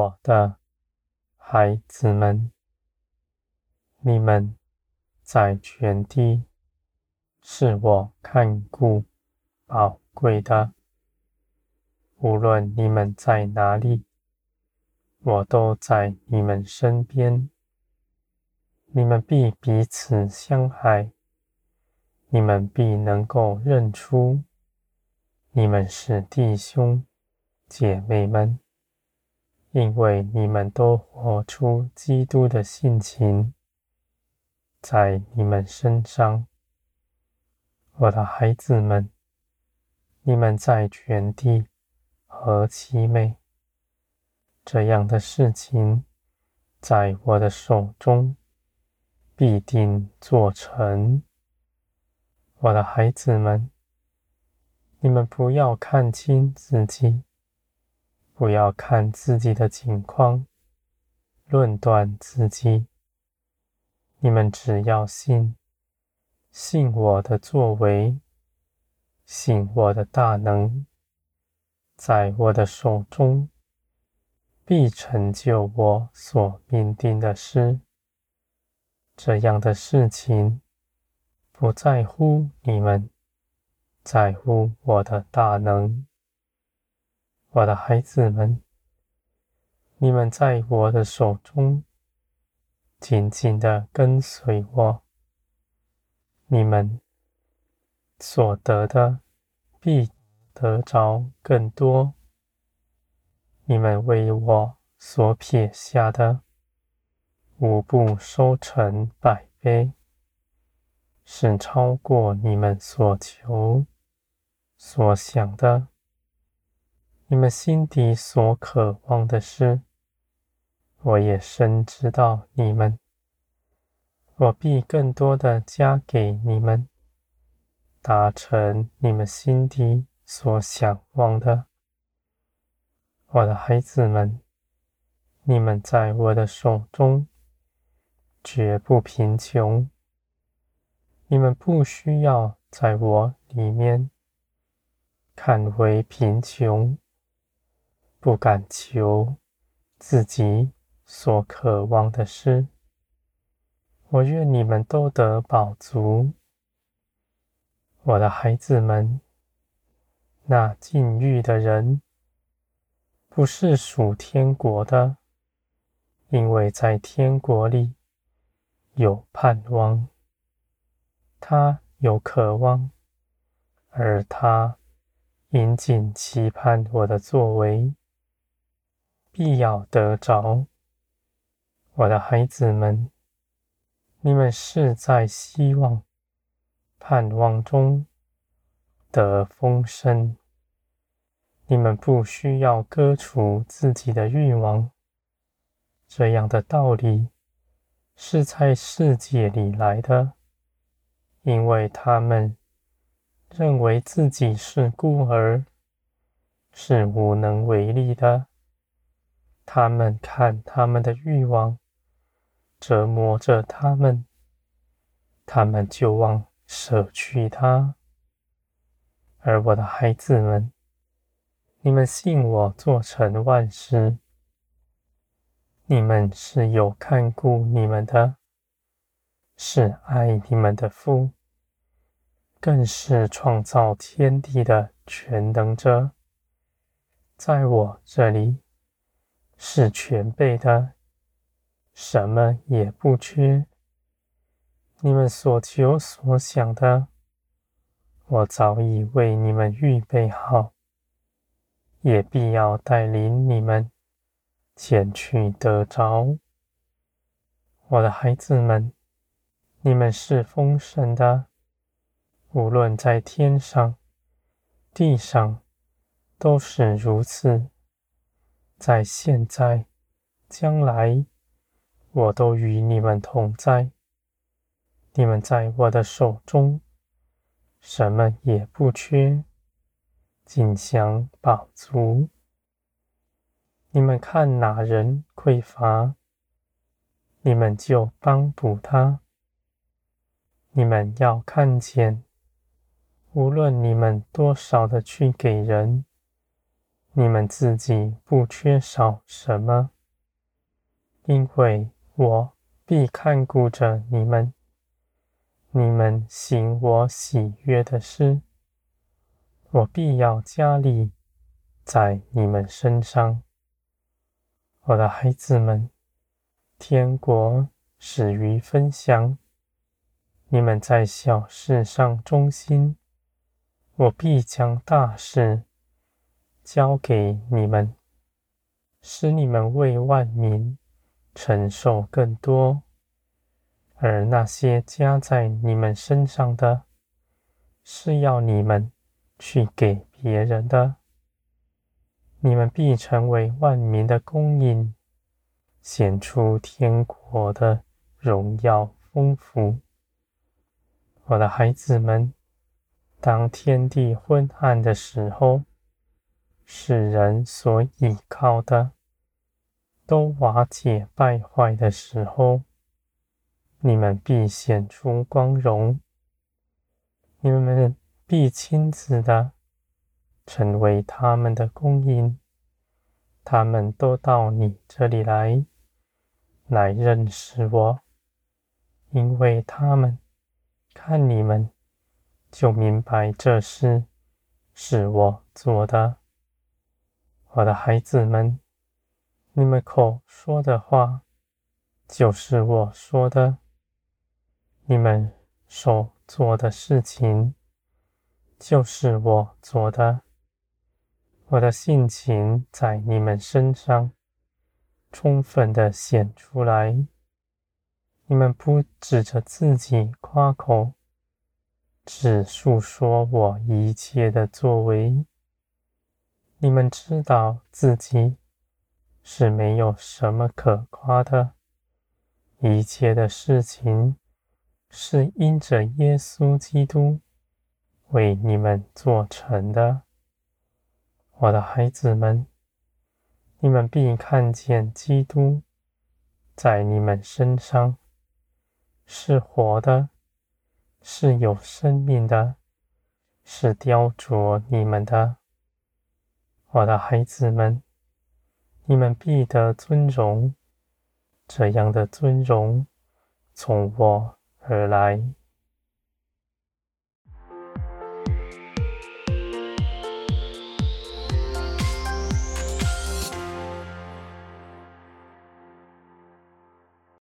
我的孩子们，你们在全地是我看顾宝贵的。无论你们在哪里，我都在你们身边。你们必彼此相爱，你们必能够认出你们是弟兄姐妹们，因为你们都活出基督的性情在你们身上。我的孩子们，你们在全地和其美！这样的事情在我的手中。必定做成，我的孩子们，你们不要看轻自己，不要看自己的境况，论断自己。你们只要信，信我的作为，信我的大能，在我的手中必成就我所命定的事。这样的事情不在乎你们，在乎我的大能。我的孩子们，你们在我的手中紧紧地跟随我，你们所得的必得着更多。你们为我所撇下的。无不收成百倍，是超过你们所求所想的。你们心底所渴望的事，我也深知道你们。我必更多的加给你们，达成你们心底所想望的。我的孩子们，你们在我的手中。绝不贫穷。你们不需要在我里面看为贫穷，不敢求自己所渴望的事。我愿你们都得饱足。我的孩子们，那禁欲的人不是属天国的，因为在天国里。有盼望，他有渴望，而他殷谨期盼我的作为，必要得着。我的孩子们，你们是在希望、盼望中得丰盛。你们不需要割除自己的欲望，这样的道理。是在世界里来的，因为他们认为自己是孤儿，是无能为力的。他们看他们的欲望折磨着他们，他们就忘舍去它。而我的孩子们，你们信我做成万事。你们是有看顾你们的，是爱你们的父，更是创造天地的全能者。在我这里是全备的，什么也不缺。你们所求所想的，我早已为你们预备好，也必要带领你们。前去得着，我的孩子们，你们是丰盛的，无论在天上、地上，都是如此。在现在、将来，我都与你们同在。你们在我的手中，什么也不缺，尽享饱足。你们看哪人匮乏，你们就帮补他。你们要看见，无论你们多少的去给人，你们自己不缺少什么，因为我必看顾着你们。你们行我喜悦的事，我必要加力在你们身上。我的孩子们，天国始于分享。你们在小事上忠心，我必将大事。交给你们，使你们为万民承受更多，而那些加在你们身上的，是要你们去给别人的。你们必成为万民的供应，显出天国的荣耀丰富。我的孩子们，当天地昏暗的时候，世人所倚靠的都瓦解败坏的时候，你们必显出光荣。你们必亲自的成为他们的供应，他们都到你这里来，来认识我，因为他们看你们就明白这事是我做的。我的孩子们，你们口说的话就是我说的；你们手做的事情就是我做的。我的性情在你们身上充分的显出来。你们不指着自己夸口，只述说我一切的作为。你们知道自己是没有什么可夸的，一切的事情是因着耶稣基督为你们做成的。我的孩子们，你们必看见基督在你们身上是活的，是有生命的，是雕琢你们的。我的孩子们，你们必得尊荣，这样的尊荣从我而来。